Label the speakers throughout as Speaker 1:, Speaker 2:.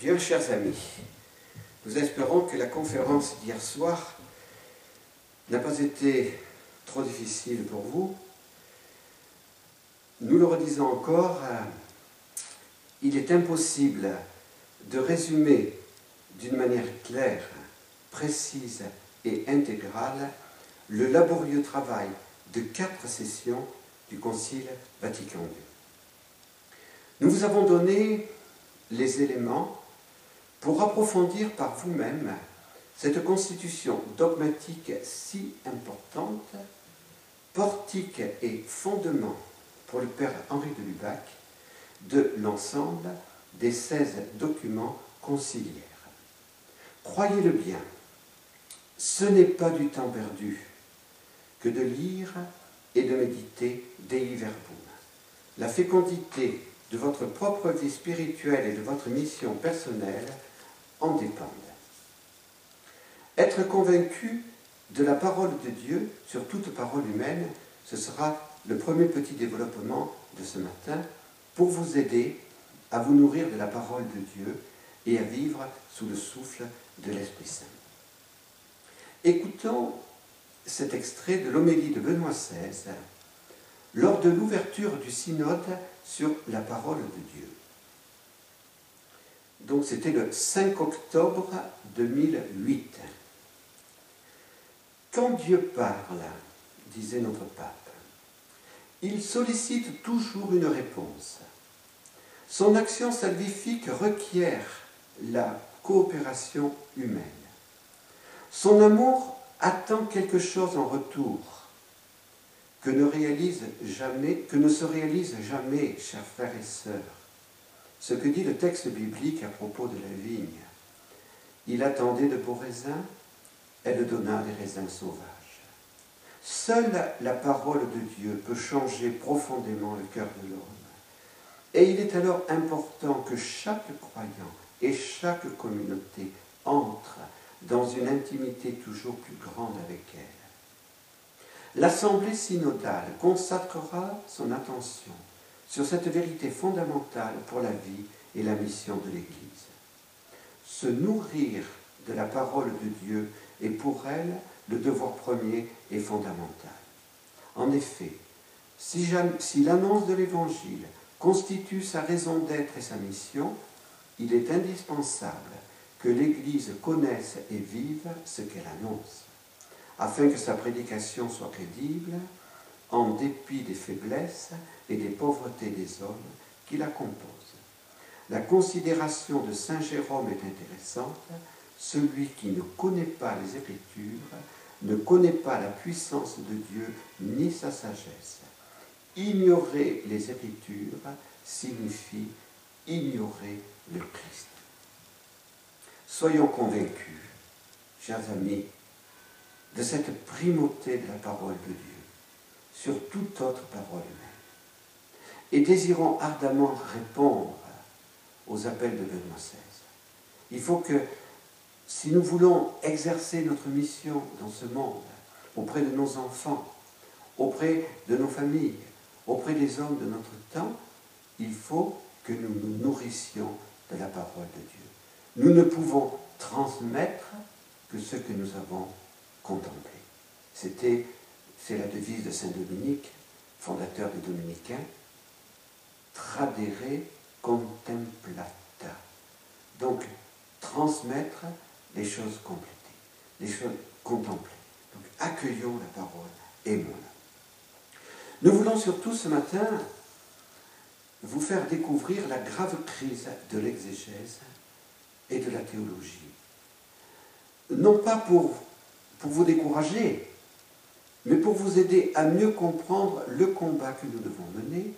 Speaker 1: Bien, chers amis, nous espérons que la conférence d'hier soir n'a pas été trop difficile pour vous. Nous le redisons encore, euh, il est impossible de résumer d'une manière claire, précise et intégrale le laborieux travail de quatre sessions du Concile Vatican II. Nous vous avons donné les éléments pour approfondir par vous-même cette constitution dogmatique si importante, portique et fondement pour le Père Henri de Lubac de l'ensemble des 16 documents conciliaires. Croyez-le bien, ce n'est pas du temps perdu que de lire et de méditer Dei Verbum. La fécondité de votre propre vie spirituelle et de votre mission personnelle en dépendent. Être convaincu de la parole de Dieu sur toute parole humaine, ce sera le premier petit développement de ce matin pour vous aider à vous nourrir de la parole de Dieu et à vivre sous le souffle de l'Esprit Saint. Écoutons cet extrait de l'homélie de Benoît XVI lors de l'ouverture du synode sur la parole de Dieu. Donc c'était le 5 octobre 2008. Quand Dieu parle, disait notre pape, il sollicite toujours une réponse. Son action salvifique requiert la coopération humaine. Son amour attend quelque chose en retour que ne que ne se réalise jamais, chers frères et sœurs. Ce que dit le texte biblique à propos de la vigne. Il attendait de beaux raisins, elle donna des raisins sauvages. Seule la parole de Dieu peut changer profondément le cœur de l'homme. Et il est alors important que chaque croyant et chaque communauté entre dans une intimité toujours plus grande avec elle. L'Assemblée synodale consacrera son attention sur cette vérité fondamentale pour la vie et la mission de l'Église. Se nourrir de la parole de Dieu est pour elle le devoir premier et fondamental. En effet, si, l'annonce de l'Évangile constitue sa raison d'être et sa mission, il est indispensable que l'Église connaisse et vive ce qu'elle annonce, afin que sa prédication soit crédible, en dépit des faiblesses et des pauvretés des hommes qui la composent. La considération de Saint Jérôme est intéressante. Celui qui ne connaît pas les Écritures ne connaît pas la puissance de Dieu ni sa sagesse. Ignorer les Écritures signifie ignorer le Christ. Soyons convaincus, chers amis, de cette primauté de la parole de Dieu sur toute autre parole humaine et désirons ardemment répondre aux appels de Benoît XVI. Il faut que si nous voulons exercer notre mission dans ce monde, auprès de nos enfants, auprès de nos familles, auprès des hommes de notre temps, il faut que nous nous nourrissions de la parole de Dieu. Nous ne pouvons transmettre que ce que nous avons contemplé. C'était, c'est la devise de Saint Dominique, fondateur des Dominicains, tradere contemplata. Donc, transmettre les choses complétées, les choses contemplées. Donc accueillons la parole, aimons-la. Nous voulons surtout ce matin vous faire découvrir la grave crise de l'exégèse et de la théologie. Non pas pour, pour vous décourager, mais pour vous aider à mieux comprendre le combat que nous devons mener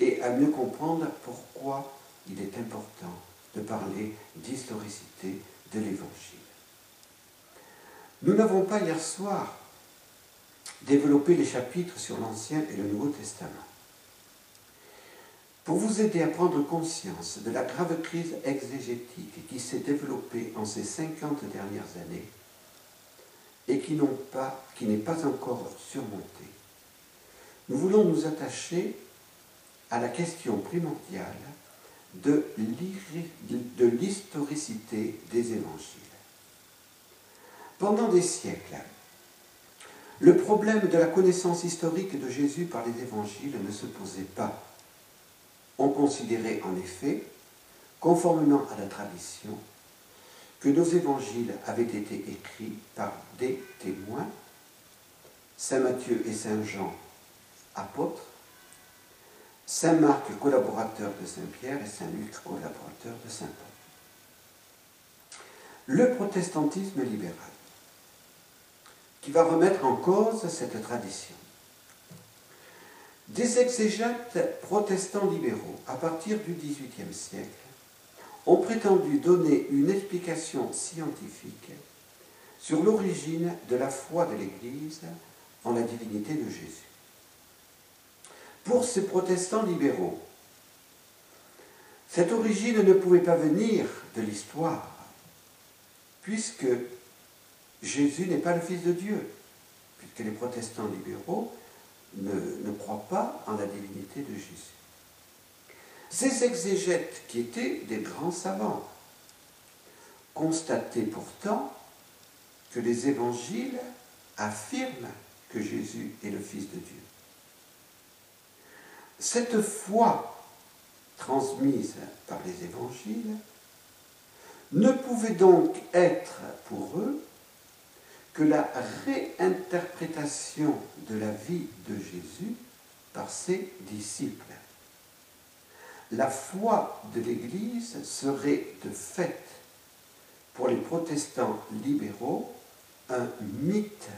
Speaker 1: et à mieux comprendre pourquoi il est important de parler d'historicité de l'Évangile. Nous n'avons pas hier soir développé les chapitres sur l'Ancien et le Nouveau Testament. Pour vous aider à prendre conscience de la grave crise exégétique qui s'est développée en ces 50 dernières années et qui n'est pas, encore surmontée, nous voulons nous attacher à la question primordiale de l'historicité des évangiles. Pendant des siècles, le problème de la connaissance historique de Jésus par les évangiles ne se posait pas. On considérait en effet, conformément à la tradition, que nos évangiles avaient été écrits par des témoins, Saint Matthieu et Saint Jean, apôtres, Saint Marc, collaborateur de Saint Pierre, et Saint Luc, collaborateur de Saint Paul. Le protestantisme libéral qui va remettre en cause cette tradition. Des exégètes protestants libéraux, à partir du XVIIIe siècle, ont prétendu donner une explication scientifique sur l'origine de la foi de l'Église en la divinité de Jésus. Pour ces protestants libéraux, cette origine ne pouvait pas venir de l'histoire, puisque Jésus n'est pas le Fils de Dieu, puisque les protestants libéraux ne, croient pas en la divinité de Jésus. Ces exégètes, qui étaient des grands savants, constataient pourtant que les évangiles affirment que Jésus est le Fils de Dieu. Cette foi transmise par les évangiles ne pouvait donc être pour eux que la réinterprétation de la vie de Jésus par ses disciples. La foi de l'Église serait de fait, pour les protestants libéraux, un mythe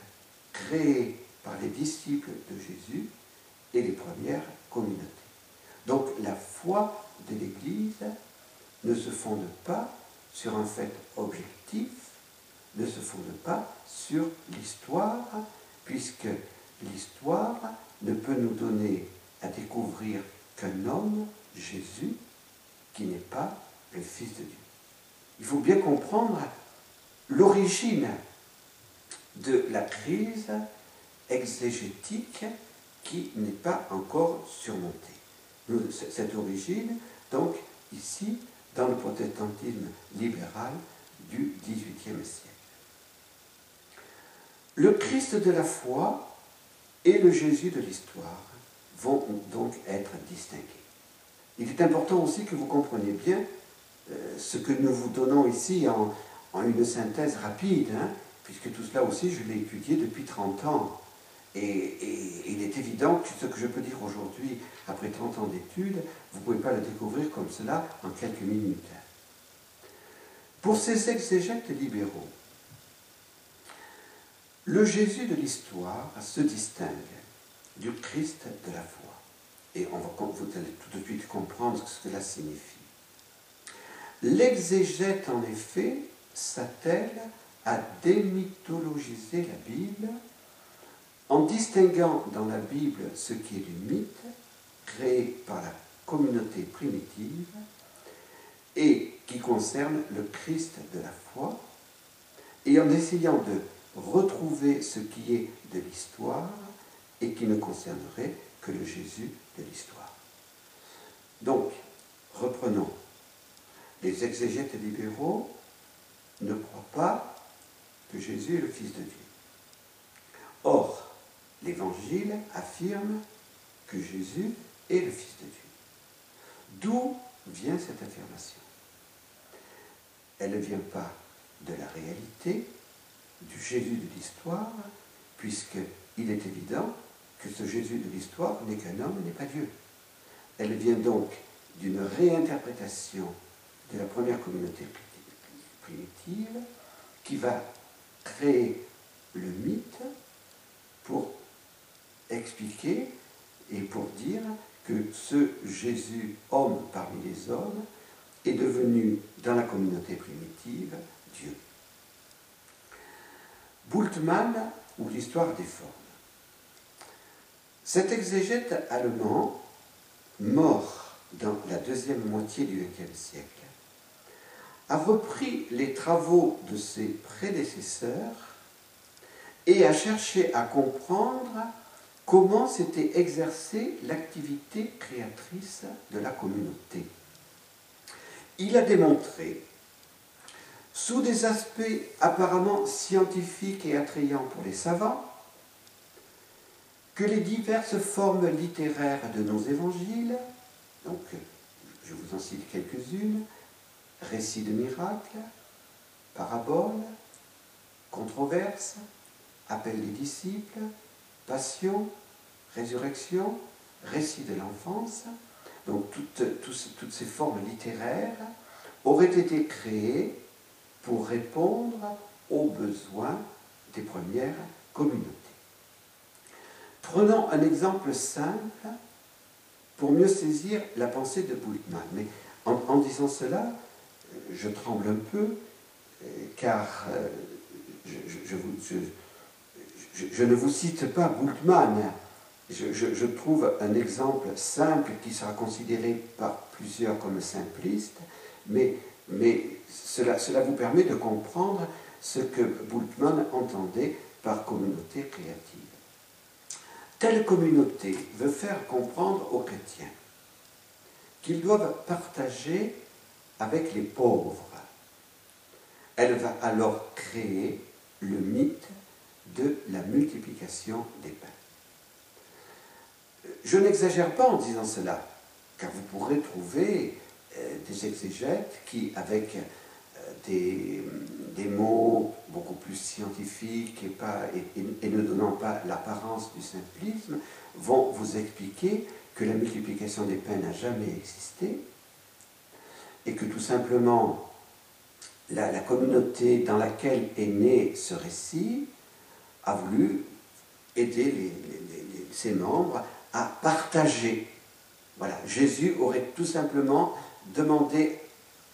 Speaker 1: créé par les disciples de Jésus et les premières communautés. Donc la foi de l'Église ne se fonde pas sur un fait objectif, ne se fonde pas sur l'histoire, puisque l'histoire ne peut nous donner à découvrir qu'un homme, Jésus, qui n'est pas le Fils de Dieu. Il faut bien comprendre l'origine de la crise exégétique qui n'est pas encore surmontée. Cette origine, donc, ici, dans le protestantisme libéral du XVIIIe siècle. Le Christ de la foi et le Jésus de l'histoire vont donc être distingués. Il est important aussi que vous compreniez bien euh, ce que nous vous donnons ici en, une synthèse rapide, hein, puisque tout cela aussi je l'ai étudié depuis 30 ans. Et, il est évident que ce que je peux dire aujourd'hui, après 30 ans d'études, vous ne pouvez pas le découvrir comme cela en quelques minutes. Pour ces exégètes libéraux, le Jésus de l'histoire se distingue du Christ de la foi. Et on va, vous allez tout de suite comprendre ce que cela signifie. L'exégète, en effet, s'attelle à démythologiser la Bible en distinguant dans la Bible ce qui est du mythe créé par la communauté primitive et qui concerne le Christ de la foi, et en essayant de retrouver ce qui est de l'histoire et qui ne concernerait que le Jésus de l'histoire. Donc, reprenons. Les exégètes libéraux ne croient pas que Jésus est le Fils de Dieu. Or, l'Évangile affirme que Jésus est le Fils de Dieu. D'où vient cette affirmation? Elle ne vient pas de la réalité, du Jésus de l'histoire, puisqu'il est évident que ce Jésus de l'histoire n'est qu'un homme et n'est pas Dieu. Elle vient donc d'une réinterprétation de la première communauté primitive qui va créer le mythe pour expliquer et pour dire que ce Jésus, homme parmi les hommes, est devenu dans la communauté primitive Dieu. Bultmann ou l'histoire des formes. Cet exégète allemand, mort dans la deuxième moitié du XXe siècle, a repris les travaux de ses prédécesseurs et a cherché à comprendre comment s'était exercée l'activité créatrice de la communauté. il a démontré, sous des aspects apparemment scientifiques et attrayants pour les savants, que les diverses formes littéraires de nos évangiles, donc je vous en cite quelques-unes, récits de miracles, paraboles, controverses, appel des disciples, passion, résurrection, récit de l'enfance, donc toutes, toutes, ces formes littéraires auraient été créées pour répondre aux besoins des premières communautés. Prenons un exemple simple pour mieux saisir la pensée de Bultmann. Mais en, disant cela, je tremble un peu, car euh, je, ne vous cite pas Bultmann. Je, trouve un exemple simple qui sera considéré par plusieurs comme simpliste, mais, mais cela, cela vous permet de comprendre ce que Bultmann entendait par communauté créative. Telle communauté veut faire comprendre aux chrétiens qu'ils doivent partager avec les pauvres. Elle va alors créer le mythe de la multiplication des pains. Je n'exagère pas en disant cela, car vous pourrez trouver euh, des exégètes qui, avec des, mots beaucoup plus scientifiques et, et, ne donnant pas l'apparence du simplisme, vont vous expliquer que la multiplication des pains n'a jamais existé et que tout simplement la, communauté dans laquelle est né ce récit a voulu aider ses membres à partager. Voilà, Jésus aurait tout simplement demandé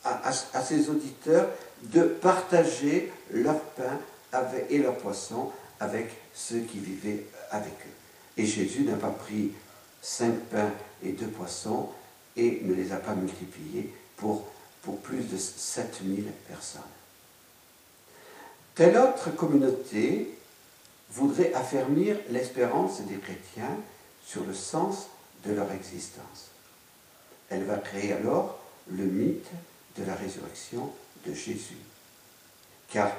Speaker 1: à, ses auditeurs de partager leur pain et leur poisson avec ceux qui vivaient avec eux. Et Jésus n'a pas pris cinq pains et deux poissons et ne les a pas multipliés pour, plus de 7000 personnes. Telle autre communauté voudrait affermir l'espérance des chrétiens sur le sens de leur existence. Elle va créer alors le mythe de la résurrection de Jésus. Car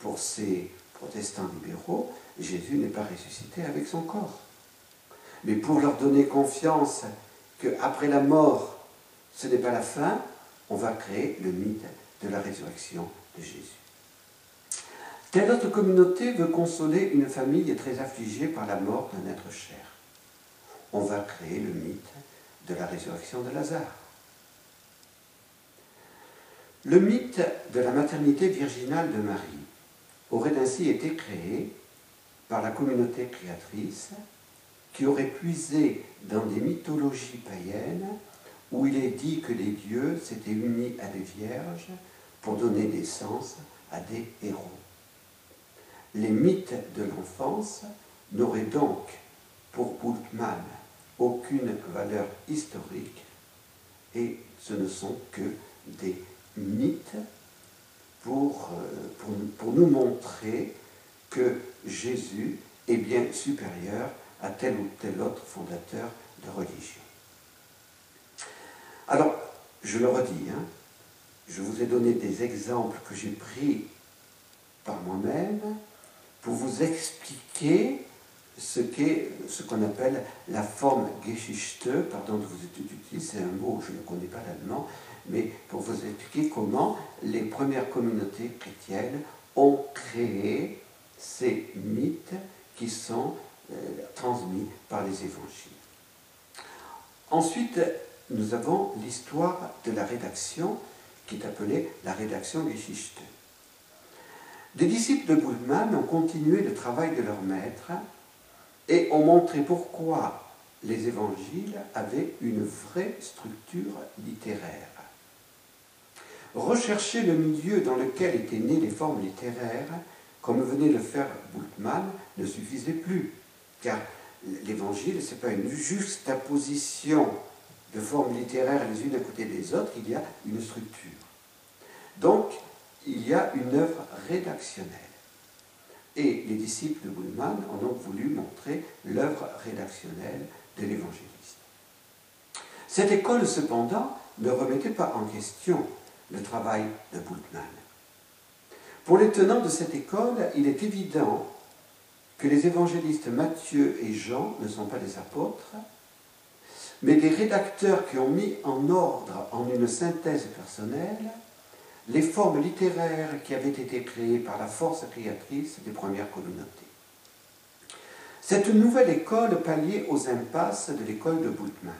Speaker 1: pour ces protestants libéraux, Jésus n'est pas ressuscité avec son corps. Mais pour leur donner confiance qu'après la mort, ce n'est pas la fin, on va créer le mythe de la résurrection de Jésus. Telle autre communauté veut consoler une famille très affligée par la mort d'un être cher. On va créer le mythe de la résurrection de Lazare. Le mythe de la maternité virginale de Marie aurait ainsi été créé par la communauté créatrice qui aurait puisé dans des mythologies païennes où il est dit que les dieux s'étaient unis à des vierges pour donner naissance à des héros. Les mythes de l'enfance n'auraient donc pour Bultmann aucune valeur historique et ce ne sont que des mythe pour, euh, pour, nous montrer que Jésus est bien supérieur à tel ou tel autre fondateur de religion. Alors, je le redis, hein, je vous ai donné des exemples que j'ai pris par moi-même pour vous expliquer ce qu'est ce qu'on appelle la forme Geschichte, pardon de vous utiliser un mot, je ne connais pas l'allemand, mais pour vous expliquer comment les premières communautés chrétiennes ont créé ces mythes qui sont euh, transmis par les évangiles. Ensuite, nous avons l'histoire de la rédaction qui est appelée la rédaction Geschichte. Des disciples de Bullmann ont continué le travail de leur maître et ont montré pourquoi les évangiles avaient une vraie structure littéraire. Rechercher le milieu dans lequel étaient nées les formes littéraires, comme venait le faire Bultmann, ne suffisait plus, car l'évangile, ce n'est pas une juxtaposition de formes littéraires les unes à côté des autres, il y a une structure. Donc, il y a une œuvre rédactionnelle. Et les disciples de Bultmann ont donc voulu montrer l'œuvre rédactionnelle de l'évangéliste. Cette école, cependant, ne remettait pas en question le travail de Bultmann. Pour les tenants de cette école, il est évident que les évangélistes Matthieu et Jean ne sont pas des apôtres, mais des rédacteurs qui ont mis en ordre, en une synthèse personnelle, les formes littéraires qui avaient été créées par la force créatrice des premières communautés. Cette nouvelle école palliait aux impasses de l'école de Bultmann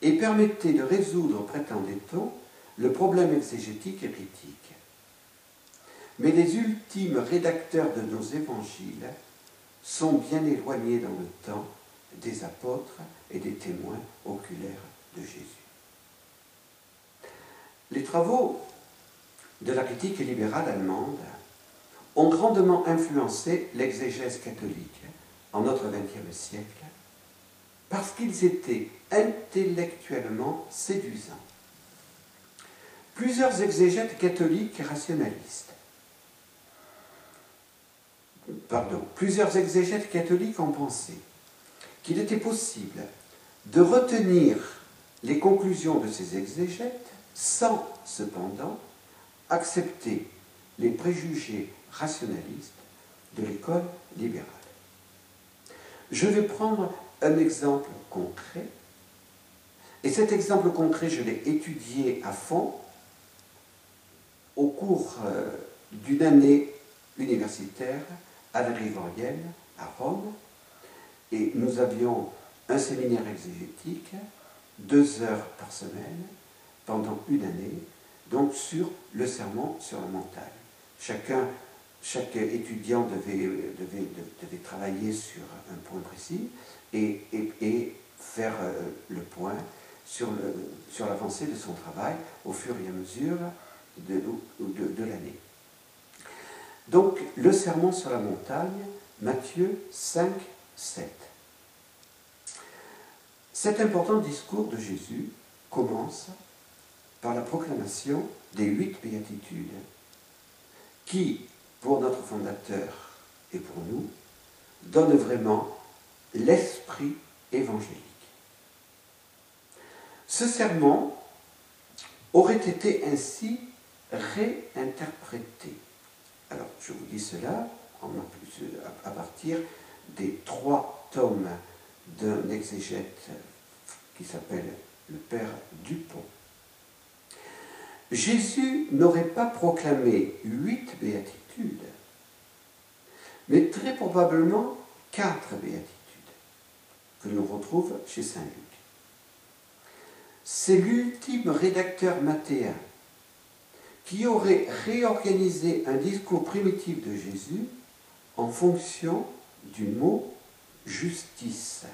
Speaker 1: et permettait de résoudre, prétendait-on, le problème exégétique et critique. Mais les ultimes rédacteurs de nos évangiles sont bien éloignés dans le temps des apôtres et des témoins oculaires de Jésus. Les travaux de la critique libérale allemande ont grandement influencé l'exégèse catholique en notre XXe siècle parce qu'ils étaient intellectuellement séduisants. Plusieurs exégètes catholiques rationalistes, pardon, plusieurs exégètes catholiques ont pensé qu'il était possible de retenir les conclusions de ces exégètes sans cependant accepter les préjugés rationalistes de l'école libérale. Je vais prendre un exemple concret, et cet exemple concret, je l'ai étudié à fond au cours euh, d'une année universitaire à la Grégorienne, à Rome, et nous avions un séminaire exégétique, deux heures par semaine, pendant une année, donc sur le serment sur la montagne. Chaque étudiant devait, travailler sur un point précis et, faire euh, le point sur l'avancée de son travail au fur et à mesure de, de l'année. Donc, le serment sur la montagne, Matthieu 5, 7. Cet important discours de Jésus commence par la proclamation des huit béatitudes qui, pour notre fondateur et pour nous, donnent vraiment l'esprit évangélique. Ce serment aurait été ainsi réinterprété. Alors, je vous dis cela à partir des trois tomes d'un exégète qui s'appelle le Père Dupont. Jésus n'aurait pas proclamé huit béatitudes, mais très probablement quatre béatitudes que l'on retrouve chez Saint Luc. C'est l'ultime rédacteur mathéen qui aurait réorganisé un discours primitif de Jésus en fonction du mot justice.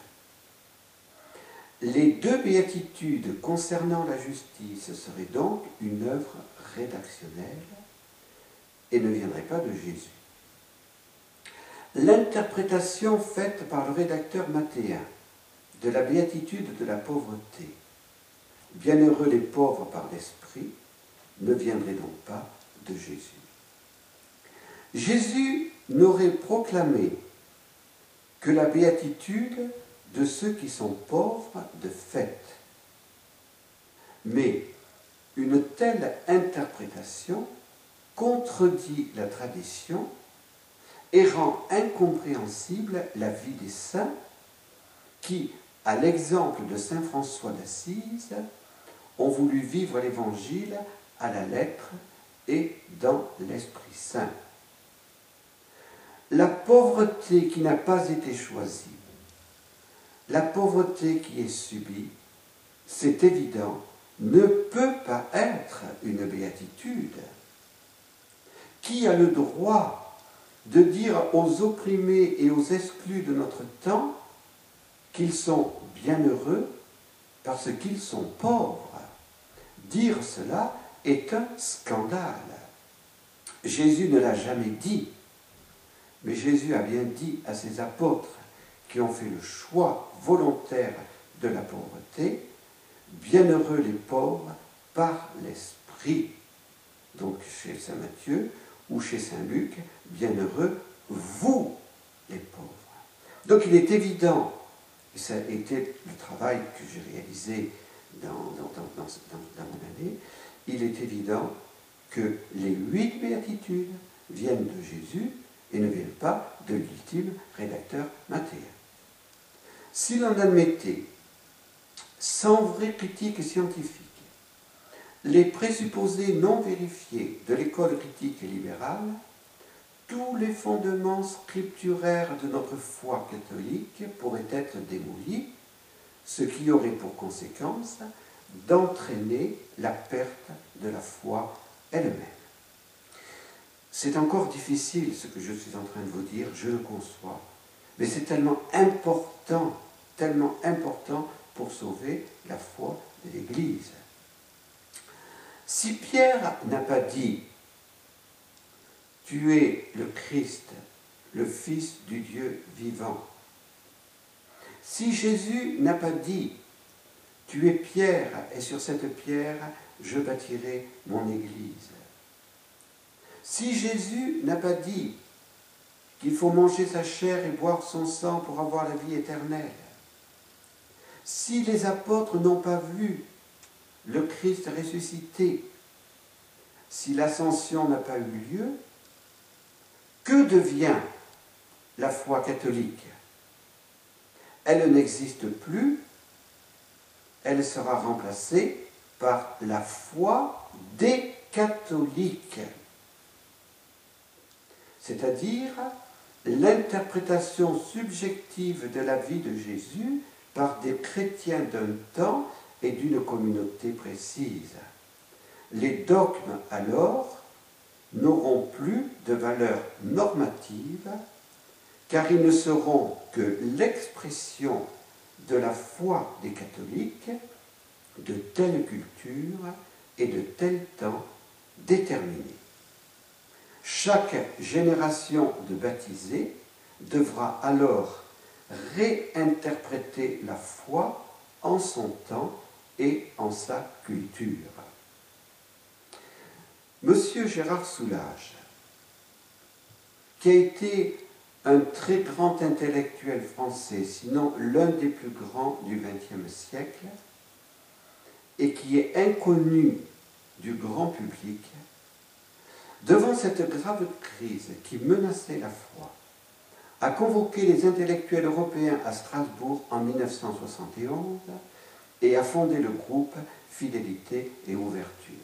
Speaker 1: Les deux béatitudes concernant la justice seraient donc une œuvre rédactionnelle et ne viendraient pas de Jésus. L'interprétation faite par le rédacteur mathéen de la béatitude de la pauvreté, bienheureux les pauvres par l'esprit, ne viendrait donc pas de Jésus. Jésus n'aurait proclamé que la béatitude de ceux qui sont pauvres de fait. Mais une telle interprétation contredit la tradition et rend incompréhensible la vie des saints qui, à l'exemple de Saint François d'Assise, ont voulu vivre l'Évangile à la lettre et dans l'Esprit Saint. La pauvreté qui n'a pas été choisie la pauvreté qui est subie, c'est évident, ne peut pas être une béatitude. Qui a le droit de dire aux opprimés et aux exclus de notre temps qu'ils sont bienheureux parce qu'ils sont pauvres? Dire cela est un scandale. Jésus ne l'a jamais dit, mais Jésus a bien dit à ses apôtres qui ont fait le choix volontaire de la pauvreté, bienheureux les pauvres par l'esprit. Donc chez Saint Matthieu ou chez Saint Luc, bienheureux vous les pauvres. Donc il est évident, et ça a été le travail que j'ai réalisé dans, dans mon année, il est évident que les huit béatitudes viennent de Jésus et ne viennent pas de l'ultime rédacteur Matthéen. Si l'on admettait, sans vraie critique scientifique, les présupposés non vérifiés de l'école critique libérale, tous les fondements scripturaires de notre foi catholique pourraient être démolis, ce qui aurait pour conséquence d'entraîner la perte de la foi elle-même. C'est encore difficile ce que je suis en train de vous dire, je le conçois, mais c'est tellement important, tellement important pour sauver la foi de l'Église. Si Pierre n'a pas dit Tu es le Christ, le Fils du Dieu vivant, si Jésus n'a pas dit Tu es Pierre, et sur cette pierre je bâtirai mon Église, si Jésus n'a pas dit qu'il faut manger sa chair et boire son sang pour avoir la vie éternelle, si les apôtres n'ont pas vu le Christ ressuscité, si l'ascension n'a pas eu lieu, que devient la foi catholique? Elle n'existe plus, elle sera remplacée par la foi des catholiques c'est-à-dire l'interprétation subjective de la vie de Jésus par des chrétiens d'un temps et d'une communauté précise. Les dogmes alors n'auront plus de valeur normative car ils ne seront que l'expression de la foi des catholiques de telle culture et de tel temps déterminé. Chaque génération de baptisés devra alors réinterpréter la foi en son temps et en sa culture. Monsieur Gérard Soulage, qui a été un très grand intellectuel français, sinon l'un des plus grands du XXe siècle, et qui est inconnu du grand public, devant cette grave crise qui menaçait la foi, a convoqué les intellectuels européens à Strasbourg en 1971 et a fondé le groupe Fidélité et Ouverture.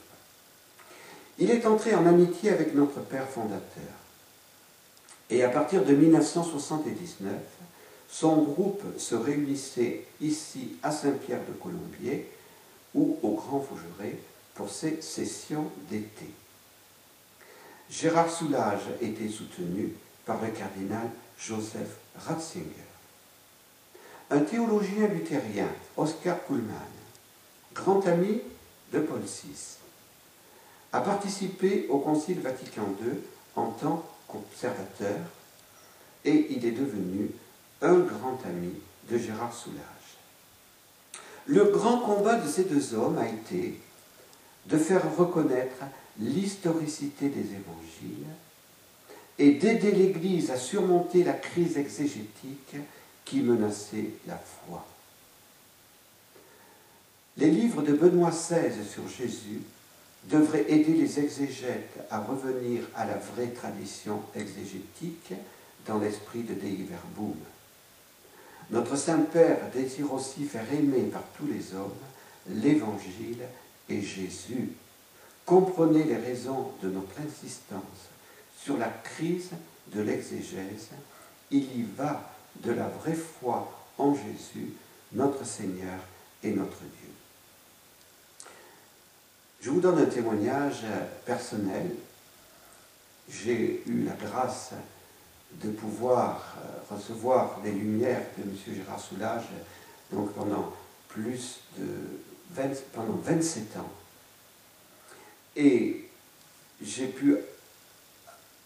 Speaker 1: Il est entré en amitié avec notre père fondateur. Et à partir de 1979, son groupe se réunissait ici à Saint-Pierre-de-Colombier ou au Grand Fougeray pour ses sessions d'été. Gérard Soulage était soutenu par le cardinal Joseph Ratzinger. Un théologien luthérien, Oscar Kuhlmann, grand ami de Paul VI, a participé au Concile Vatican II en tant qu'observateur et il est devenu un grand ami de Gérard Soulage. Le grand combat de ces deux hommes a été de faire reconnaître l'historicité des évangiles et d'aider l'Église à surmonter la crise exégétique qui menaçait la foi. Les livres de Benoît XVI sur Jésus devraient aider les exégètes à revenir à la vraie tradition exégétique dans l'esprit de Dei Verbum. Notre Saint-Père désire aussi faire aimer par tous les hommes l'Évangile et Jésus Comprenez les raisons de notre insistance sur la crise de l'exégèse. Il y va de la vraie foi en Jésus, notre Seigneur et notre Dieu. Je vous donne un témoignage personnel. J'ai eu la grâce de pouvoir euh, recevoir les lumières de M. Gérard Soulage pendant plus de pendant 27 ans et j'ai pu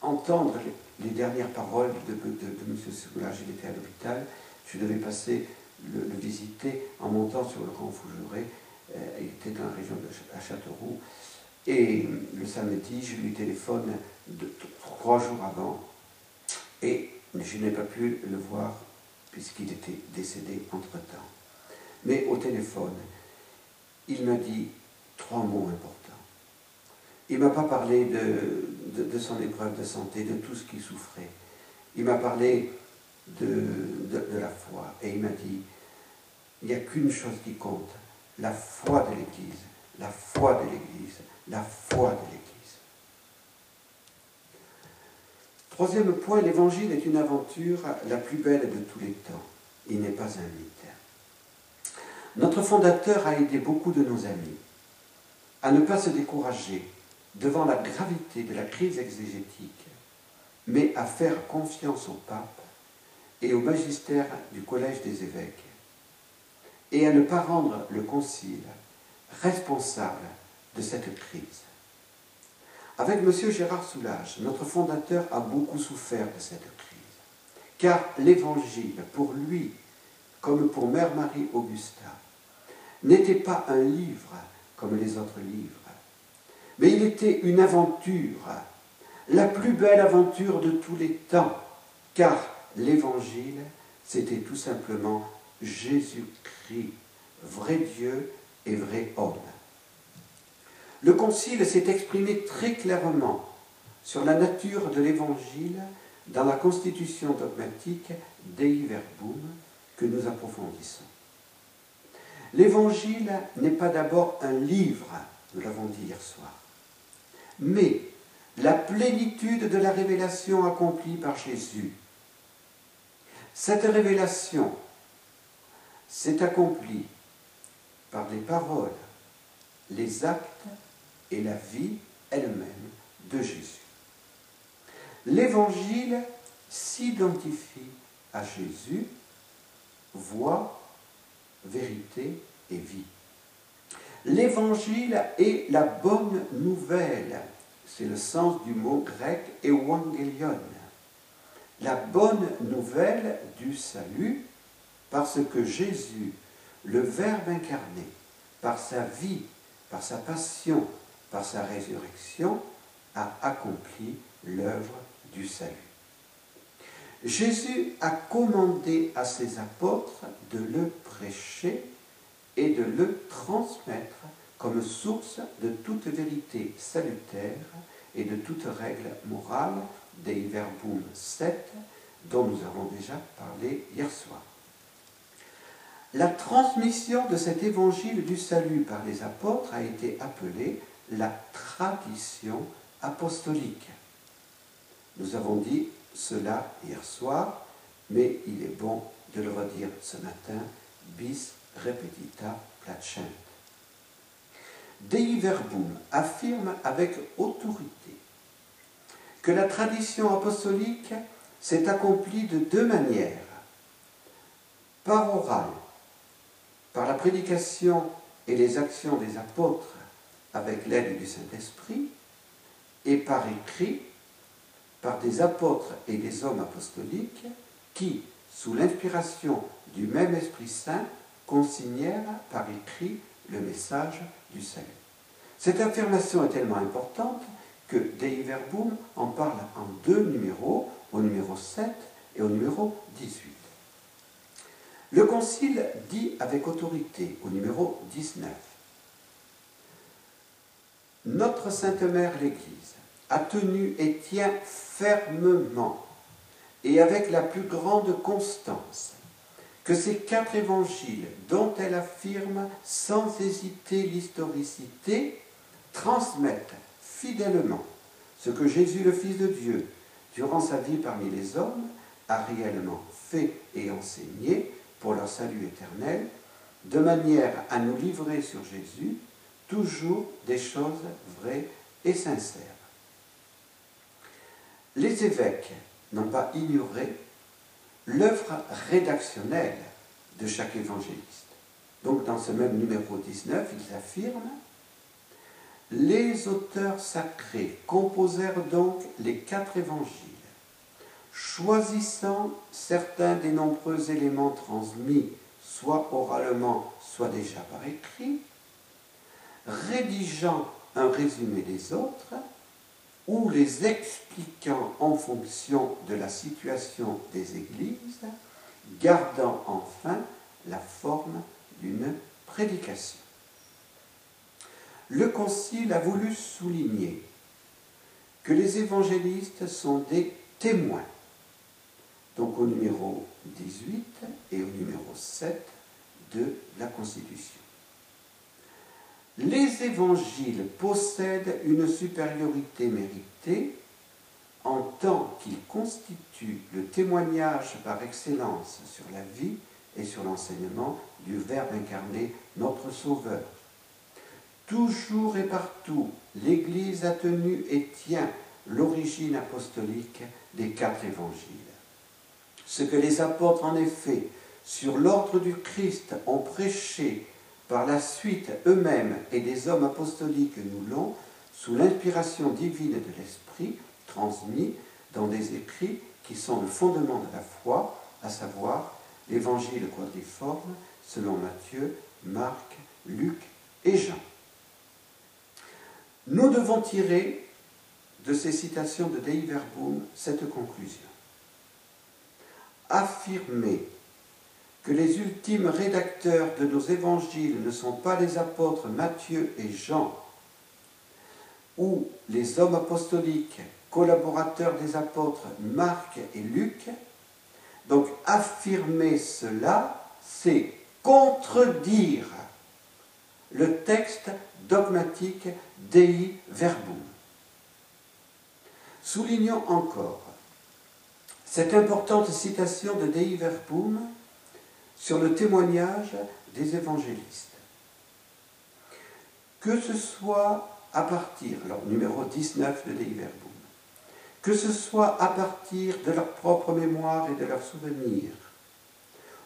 Speaker 1: entendre les, dernières paroles de, M. Soulage, il était à l'hôpital. Je devais passer le, visiter en montant sur le Grand Fougeray. Euh, il était dans la région de Châteauroux. Et le samedi, je lui téléphone trois jours avant. Et je n'ai pas pu le voir puisqu'il était décédé entre-temps. Mais au téléphone, il m'a dit trois mots importants. Il ne m'a pas parlé de, son épreuve de santé, de tout ce qu'il souffrait. Il m'a parlé de, de, la foi. Et il m'a dit, il n'y a qu'une chose qui compte, la foi de l'Église, la foi de l'Église, la foi de l'Église. Troisième point, l'Évangile est une aventure la plus belle de tous les temps. Il n'est pas un mythe. Notre fondateur a aidé beaucoup de nos amis à ne pas se décourager devant la gravité de la crise exégétique, mais à faire confiance au pape et au magistère du Collège des évêques, et à ne pas rendre le Concile responsable de cette crise. Avec M. Gérard Soulage, notre fondateur a beaucoup souffert de cette crise, car l'Évangile, pour lui, comme pour Mère Marie-Augusta, n'était pas un livre comme les autres livres, mais il était une aventure, la plus belle aventure de tous les temps, car l'Évangile, c'était tout simplement Jésus-Christ, vrai Dieu et vrai homme. Le Concile s'est exprimé très clairement sur la nature de l'Évangile dans la constitution dogmatique Dei Verbum que nous approfondissons. L'Évangile n'est pas d'abord un livre, nous l'avons dit hier soir, mais la plénitude de la révélation accomplie par Jésus. Cette révélation s'est accomplie par les paroles, les actes et la vie elle-même de Jésus. L'Évangile s'identifie à Jésus, voix, vérité et vie. L'évangile est la bonne nouvelle. C'est le sens du mot grec evangelion. La bonne nouvelle du salut parce que Jésus, le Verbe incarné, par sa vie, par sa passion, par sa résurrection, a accompli l'œuvre du salut. Jésus a commandé à ses apôtres de le prêcher et de le transmettre comme source de toute vérité salutaire et de toute règle morale des Verbum 7 dont nous avons déjà parlé hier soir. La transmission de cet évangile du salut par les apôtres a été appelée la tradition apostolique. Nous avons dit cela hier soir, mais il est bon de le redire ce matin, bis repetita placent. Dei Verbum affirme avec autorité que la tradition apostolique s'est accomplie de deux manières. Par oral, par la prédication et les actions des apôtres avec l'aide du Saint-Esprit, et par écrit par des apôtres et des hommes apostoliques qui, sous l'inspiration du même Esprit Saint, consignèrent par écrit le message du salut. Cette affirmation est tellement importante que Dei Verbum en parle en deux numéros, au numéro 7 et au numéro 18. Le Concile dit avec autorité au numéro 19 Notre Sainte Mère l'Église a tenu et tient fermement et avec la plus grande constance que ces quatre évangiles, dont elle affirme sans hésiter l'historicité, transmettent fidèlement ce que Jésus, le Fils de Dieu, durant sa vie parmi les hommes, a réellement fait et enseigné pour leur salut éternel, de manière à nous livrer sur Jésus toujours des choses vraies et sincères. Les évêques n'ont pas ignoré l'œuvre rédactionnelle de chaque évangéliste. Donc dans ce même numéro 19, ils affirment Les auteurs sacrés composèrent donc les quatre évangiles, choisissant certains des nombreux éléments transmis, soit oralement, soit déjà par écrit, rédigeant un résumé des autres, ou les expliquant en fonction de la situation des églises, gardant enfin la forme d'une prédication. le Concile a voulu souligner que les évangélistes sont des témoins. Donc au numéro 18 et au numéro 7 de la Constitution. Les évangiles possèdent une supériorité méritée en tant qu'ils constituent le témoignage par excellence sur la vie et sur l'enseignement du Verbe incarné, notre Sauveur. Toujours et partout, l'Église a tenu et tient l'origine apostolique des quatre évangiles. Ce que les apôtres, en effet, sur l'ordre du Christ, ont prêché par la suite eux-mêmes et des hommes apostoliques nous l'ont, sous l'inspiration divine de l'Esprit, transmis dans des écrits qui sont le fondement de la foi, à savoir l'évangile quadriforme selon Matthieu, Marc, Luc et Jean. Nous devons tirer de ces citations de Dei Verbum cette conclusion. Affirmer que les ultimes rédacteurs de nos évangiles ne sont pas les apôtres Matthieu et Jean, ou les hommes apostoliques collaborateurs des apôtres Marc et Luc. Donc affirmer cela, c'est contredire le texte dogmatique Dei Verbum. Soulignons encore cette importante citation de Dei Verbum sur le témoignage des évangélistes. Que ce soit à partir, alors numéro 19 de Dei Verbum, que ce soit à partir de leur propre mémoire et de leurs souvenirs,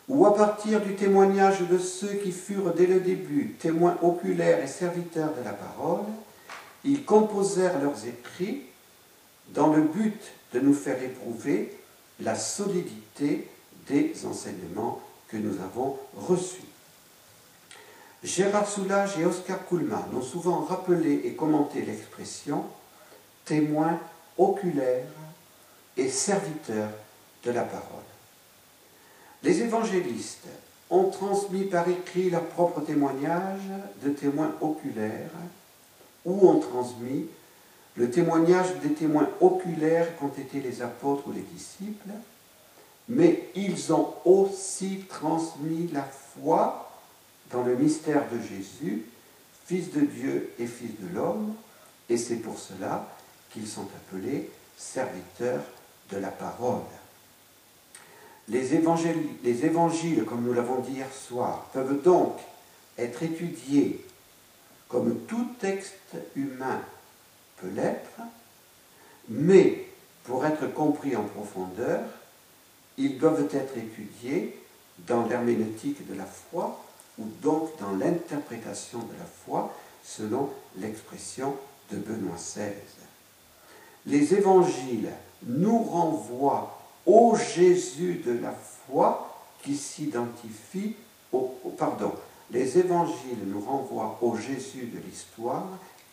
Speaker 1: ou à partir du témoignage de ceux qui furent dès le début témoins oculaires et serviteurs de la parole, ils composèrent leurs écrits dans le but de nous faire éprouver la solidité des enseignements que nous avons reçus. Gérard Soulage et Oscar Kuhlmann ont souvent rappelé et commenté l'expression témoin oculaire et serviteur de la parole. Les évangélistes ont transmis par écrit leur propre témoignage de témoins oculaires ou ont transmis le témoignage des témoins oculaires qu'ont été les apôtres ou les disciples, mais ils ont aussi transmis la foi dans le mystère de Jésus, Fils de Dieu et Fils de l'homme, et c'est pour cela qu'ils sont appelés serviteurs de la parole. Les évangiles, les évangiles comme nous l'avons dit hier soir, peuvent donc être étudiés comme tout texte humain peut l'être, mais pour être compris en profondeur, ils doivent être étudiés dans l'herméneutique de la foi ou donc dans l'interprétation de la foi selon l'expression de Benoît XVI les évangiles nous renvoient au Jésus de la foi qui s'identifie au, pardon, les évangiles nous renvoient au Jésus de l'histoire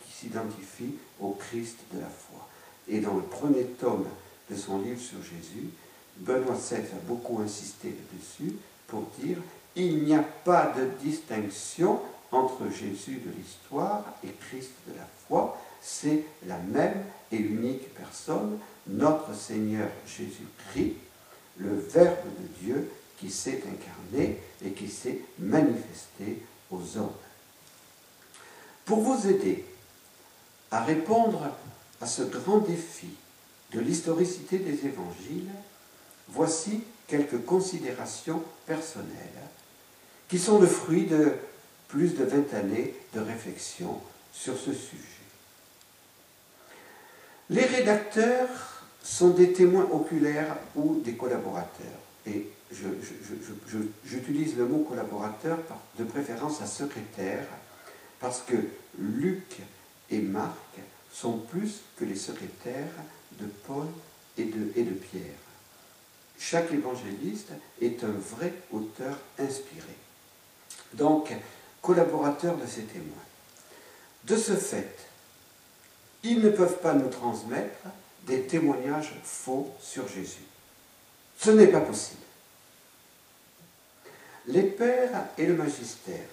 Speaker 1: qui s'identifie au Christ de la foi. Et dans le premier tome de son livre sur Jésus, Benoît XVI a beaucoup insisté là-dessus pour dire il n'y a pas de distinction entre Jésus de l'histoire et Christ de la foi, c'est la même et unique personne, notre Seigneur Jésus-Christ, le Verbe de Dieu qui s'est incarné et qui s'est manifesté aux hommes. Pour vous aider à répondre à ce grand défi de l'historicité des évangiles, voici quelques considérations personnelles qui sont le fruit de plus de 20 années de réflexion sur ce sujet. Les rédacteurs sont des témoins oculaires ou des collaborateurs. Et j'utilise le mot collaborateur de préférence à secrétaire, parce que Luc et Marc sont plus que les secrétaires de Paul et de, et de Pierre. Chaque évangéliste est un vrai auteur inspiré. Donc, collaborateur de ces témoins. De ce fait, ils ne peuvent pas nous transmettre des témoignages faux sur Jésus. Ce n'est pas possible. Les pères et le magistère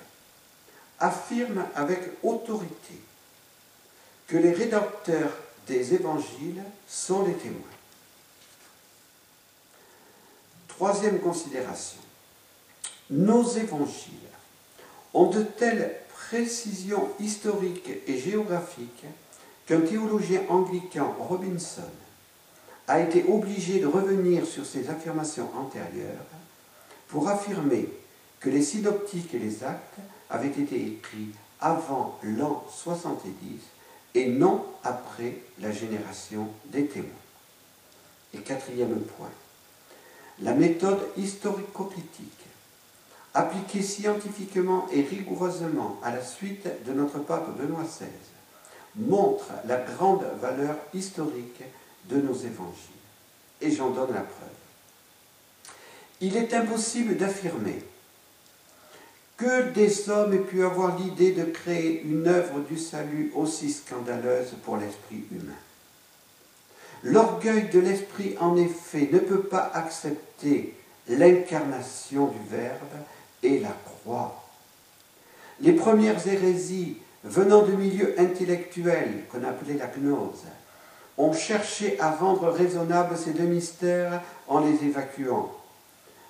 Speaker 1: affirment avec autorité que les rédacteurs des évangiles sont les témoins. Troisième considération. Nos évangiles ont de telles précisions historiques et géographiques qu'un théologien anglican, Robinson, a été obligé de revenir sur ces affirmations antérieures pour affirmer que les synoptiques et les actes avaient été écrits avant l'an 70 et non après la génération des témoins. Et quatrième point, la méthode historico-critique, appliquée scientifiquement et rigoureusement à la suite de notre pape Benoît XVI, montre la grande valeur historique de nos évangiles. Et j'en donne la preuve. Il est impossible d'affirmer que des hommes aient pu avoir l'idée de créer une œuvre du salut aussi scandaleuse pour l'esprit humain. L'orgueil de l'esprit, en effet, ne peut pas accepter l'incarnation du Verbe et la croix. Les premières hérésies venant de milieux intellectuels qu'on appelait la gnose ont cherché à rendre raisonnables ces deux mystères en les évacuant.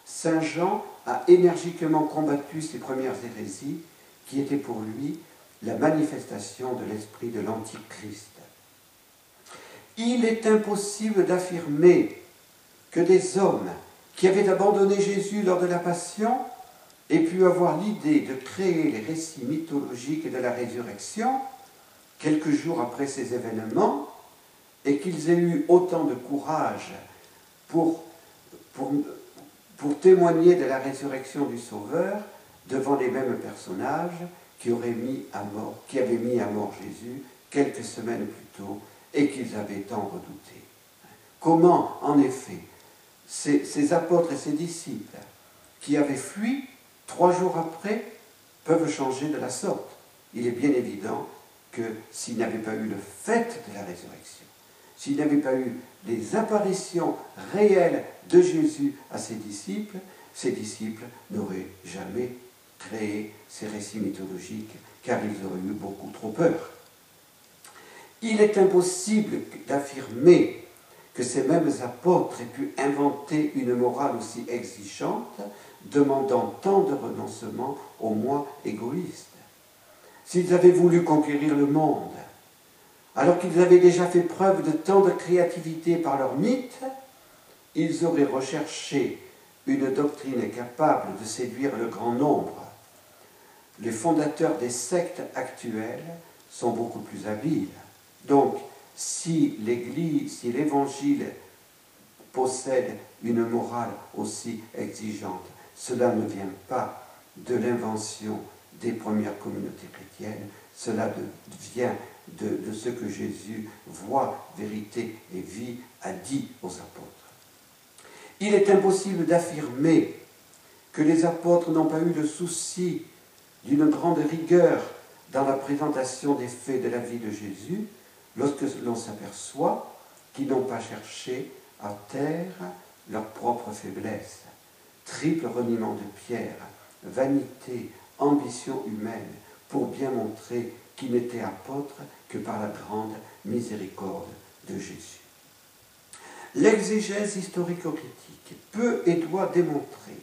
Speaker 1: Saint Jean a énergiquement combattu ces premières hérésies qui étaient pour lui la manifestation de l'esprit de l'Antichrist. Il est impossible d'affirmer que des hommes qui avaient abandonné Jésus lors de la Passion aient pu avoir l'idée de créer les récits mythologiques de la résurrection quelques jours après ces événements et qu'ils aient eu autant de courage pour, témoigner de la résurrection du Sauveur devant les mêmes personnages qui avaient mis à mort Jésus quelques semaines plus tôt et qu'ils avaient tant redouté. Comment, en effet, ces, apôtres et ces disciples qui avaient fui, trois jours après, peuvent changer de la sorte Il est bien évident que s'ils n'avaient pas eu le fait de la résurrection, s'il n'avait pas eu les apparitions réelles de Jésus à ses disciples, ses disciples n'auraient jamais créé ces récits mythologiques, car ils auraient eu beaucoup trop peur. Il est impossible d'affirmer que ces mêmes apôtres aient pu inventer une morale aussi exigeante, demandant tant de renoncement au moi égoïste. S'ils avaient voulu conquérir le monde, alors qu'ils avaient déjà fait preuve de tant de créativité par leur mythe, ils auraient recherché une doctrine capable de séduire le grand nombre. Les fondateurs des sectes actuelles sont beaucoup plus habiles. Donc, si l'Église, si l'Évangile possède une morale aussi exigeante, cela ne vient pas de l'invention des premières communautés chrétiennes, cela vient de, ce que Jésus voit, vérité et vie, a dit aux apôtres. Il est impossible d'affirmer que les apôtres n'ont pas eu le souci d'une grande rigueur dans la présentation des faits de la vie de Jésus, lorsque l'on s'aperçoit qu'ils n'ont pas cherché à taire leur propre faiblesse. Triple reniement de pierre, vanité, ambition humaine, pour bien montrer qui n'était apôtre que par la grande miséricorde de Jésus. L'exégèse historico-critique peut et doit démontrer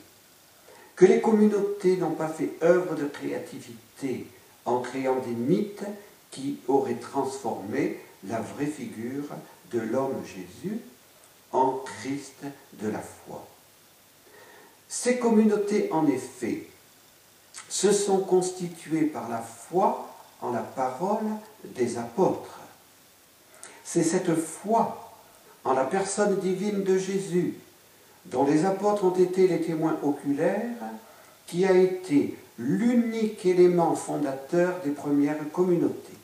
Speaker 1: que les communautés n'ont pas fait œuvre de créativité en créant des mythes qui auraient transformé la vraie figure de l'homme Jésus en Christ de la foi. Ces communautés, en effet, se sont constituées par la foi en la parole des apôtres. C'est cette foi en la personne divine de Jésus, dont les apôtres ont été les témoins oculaires, qui a été l'unique élément fondateur des premières communautés.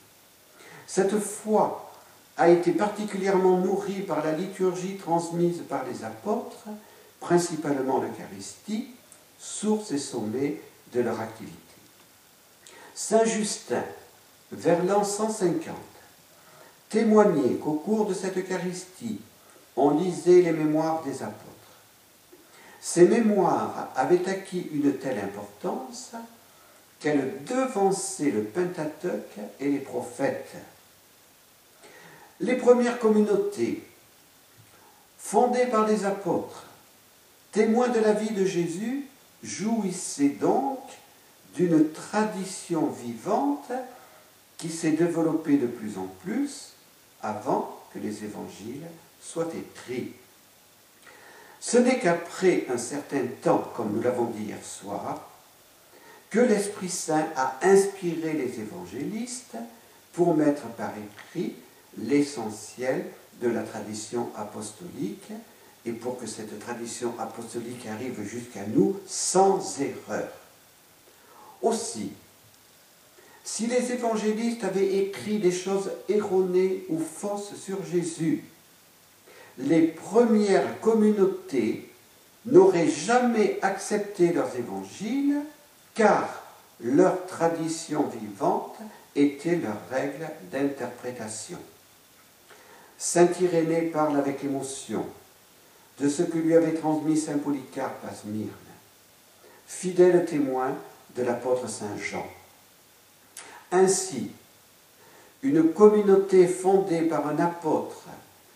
Speaker 1: Cette foi a été particulièrement nourrie par la liturgie transmise par les apôtres, principalement l'Eucharistie, source et sommet de leur activité. Saint Justin, vers l'an 150, témoignait qu'au cours de cette Eucharistie, on lisait les mémoires des apôtres. Ces mémoires avaient acquis une telle importance qu'elles devançaient le Pentateuque et les prophètes. Les premières communautés, fondées par des apôtres, témoins de la vie de Jésus, jouissaient donc d'une tradition vivante qui s'est développée de plus en plus avant que les évangiles soient écrits. Ce n'est qu'après un certain temps, comme nous l'avons dit hier soir, que l'Esprit Saint a inspiré les évangélistes pour mettre par écrit l'essentiel de la tradition apostolique et pour que cette tradition apostolique arrive jusqu'à nous sans erreur. Aussi, si les évangélistes avaient écrit des choses erronées ou fausses sur Jésus, les premières communautés n'auraient jamais accepté leurs évangiles car leur tradition vivante était leur règle d'interprétation. Saint Irénée parle avec émotion de ce que lui avait transmis Saint Polycarpe à Smyrne, fidèle témoin de l'apôtre Saint Jean. Ainsi, une communauté fondée par un apôtre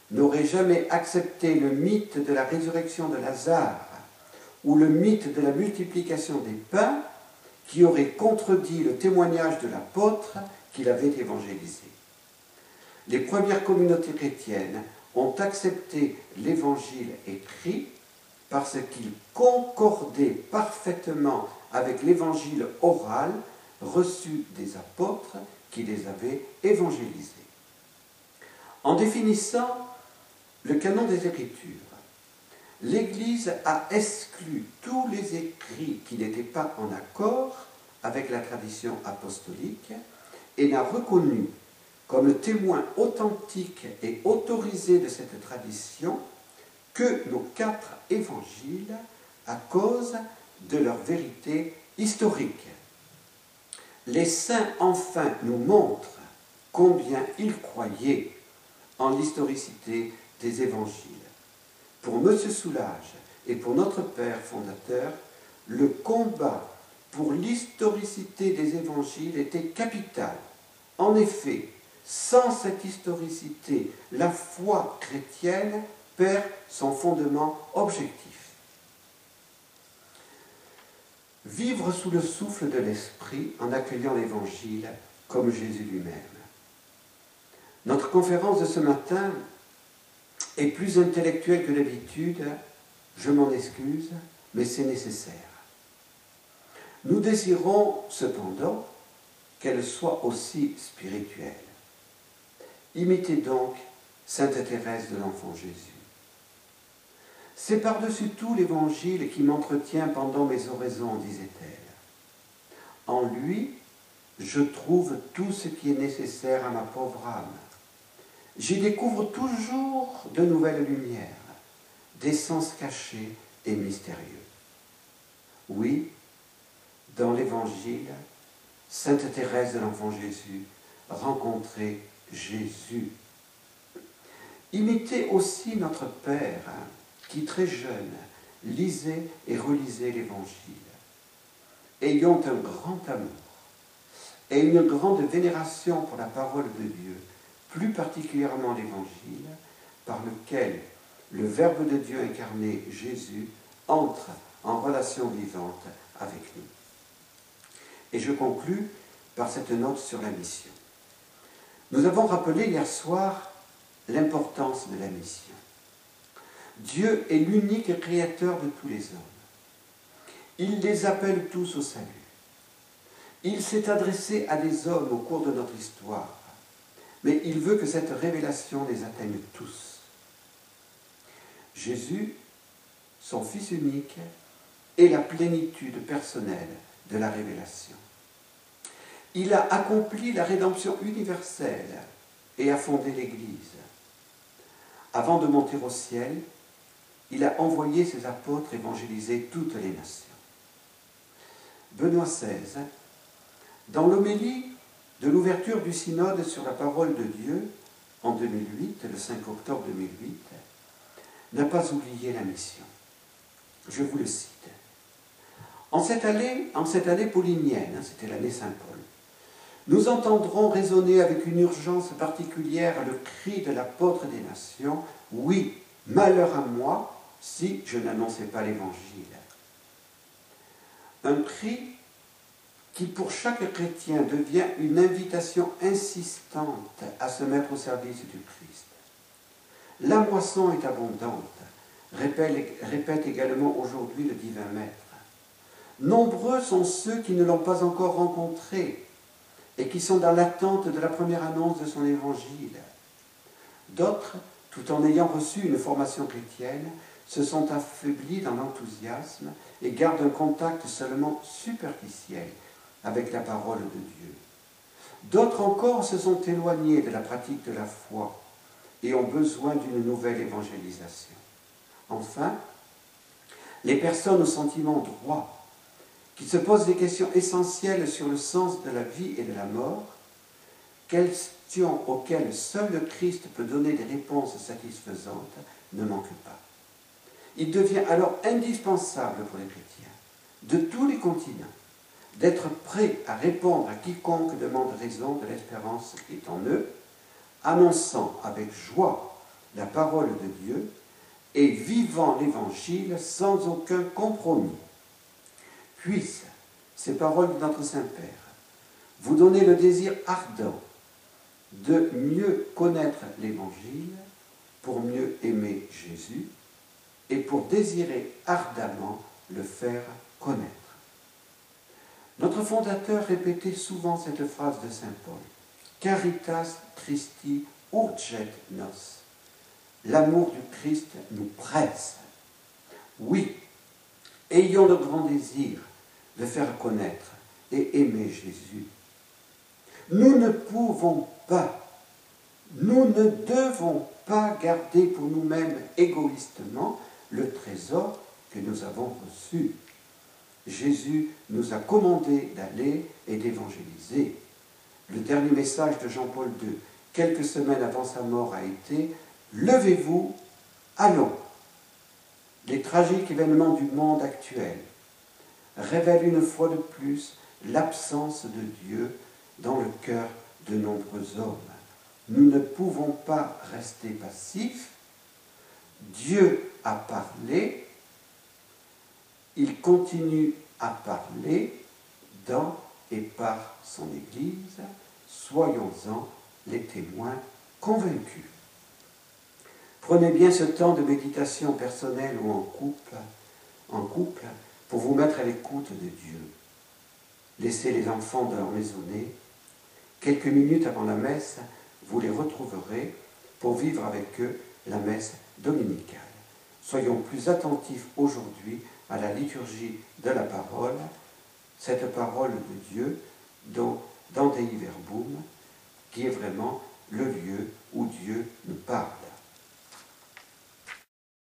Speaker 1: n'aurait jamais accepté le mythe de la résurrection de Lazare ou le mythe de la multiplication des pains qui aurait contredit le témoignage de l'apôtre qu'il avait évangélisé. Les premières communautés chrétiennes ont accepté l'évangile écrit parce qu'il concordait parfaitement avec l'évangile oral reçu des apôtres qui les avaient évangélisés. En définissant le canon des Écritures, l'Église a exclu tous les écrits qui n'étaient pas en accord avec la tradition apostolique et n'a reconnu comme témoin authentique et autorisé de cette tradition que nos quatre évangiles à cause de leur vérité historique. Les saints enfin nous montrent combien ils croyaient en l'historicité des évangiles. Pour M. Soulage et pour notre Père fondateur, le combat pour l'historicité des évangiles était capital. En effet, sans cette historicité, la foi chrétienne perd son fondement objectif. Vivre sous le souffle de l'Esprit en accueillant l'Évangile comme Jésus lui-même. Notre conférence de ce matin est plus intellectuelle que d'habitude, je m'en excuse, mais c'est nécessaire. Nous désirons cependant qu'elle soit aussi spirituelle. Imitez donc Sainte Thérèse de l'Enfant Jésus. C'est par-dessus tout l'Évangile qui m'entretient pendant mes oraisons, disait-elle. En lui, je trouve tout ce qui est nécessaire à ma pauvre âme j'y découvre toujours de nouvelles lumières, des sens cachés et mystérieux. Oui, dans l'Évangile, Sainte Thérèse de l'Enfant Jésus rencontrait Jésus. Imitez aussi notre Père, qui très jeune lisait et relisait l'Évangile, ayant un grand amour et une grande vénération pour la parole de Dieu plus particulièrement l'Évangile, par lequel le Verbe de Dieu incarné, Jésus, entre en relation vivante avec nous. Et je conclus par cette note sur la mission. Nous avons rappelé hier soir l'importance de la mission. Dieu est l'unique créateur de tous les hommes. Il les appelle tous au salut. Il s'est adressé à des hommes au cours de notre histoire mais il veut que cette révélation les atteigne tous. Jésus, son Fils unique, est la plénitude personnelle de la révélation. Il a accompli la rédemption universelle et a fondé l'Église. Avant de monter au ciel, il a envoyé ses apôtres évangéliser toutes les nations. Benoît XVI, dans l'homélie de l'ouverture du synode sur la parole de Dieu en 2008, le 5 octobre 2008, n'a pas oublié la mission. Je vous le cite. En cette année, en paulinienne, hein, c'était l'année Saint-Paul, nous entendrons résonner avec une urgence particulière le cri de l'apôtre des nations, oui, malheur à moi si je n'annonçais pas l'évangile. Un cri qui pour chaque chrétien devient une invitation insistante à se mettre au service du Christ. La moisson est abondante, répète, également aujourd'hui le divin maître. Nombreux sont ceux qui ne l'ont pas encore rencontré et qui sont dans l'attente de la première annonce de son évangile. D'autres, tout en ayant reçu une formation chrétienne, se sont affaiblis dans l'enthousiasme et gardent un contact seulement superficiel avec la parole de Dieu. D'autres encore se sont éloignés de la pratique de la foi et ont besoin d'une nouvelle évangélisation. Enfin, les personnes au sentiment droit, qui se posent des questions essentielles sur le sens de la vie et de la mort, questions auxquelles seul le Christ peut donner des réponses satisfaisantes, ne manquent pas. Il devient alors indispensable pour les chrétiens de tous les continents d'être prêts à répondre à quiconque demande raison de l'espérance qui est en eux, annonçant avec joie la parole de Dieu et vivant l'Évangile sans aucun compromis. Puisse ces paroles de notre Saint-Père vous donner le désir ardent de mieux connaître l'Évangile pour mieux aimer Jésus et pour désirer ardemment le faire connaître. Notre fondateur répétait souvent cette phrase de Saint Paul Caritas Christi urget nos. L'amour du Christ nous presse. Oui, ayons le grand désir de faire connaître et aimer Jésus. Nous ne pouvons pas, nous ne devons pas garder pour nous-mêmes égoïstement le trésor que nous avons reçu. Jésus nous a commandé d'aller et d'évangéliser. Le dernier message de Jean-Paul II, quelques semaines avant sa mort, a été Levez-vous, allons. Les tragiques événements du monde actuel révèlent une fois de plus l'absence de Dieu dans le cœur de nombreux hommes. Nous ne pouvons pas rester passifs. Dieu a parlé, il continue à parler dans et par son Église. Soyons-en les témoins convaincus. Prenez bien ce temps de méditation personnelle ou en couple, en couple pour vous mettre à l'écoute de Dieu. Laissez les enfants de leur maisonnée. Quelques minutes avant la messe, vous les retrouverez pour vivre avec eux la messe dominicale. Soyons plus attentifs aujourd'hui à la liturgie de la parole, cette parole de Dieu dont, dans Dei Verbum, qui est vraiment le lieu où Dieu nous parle.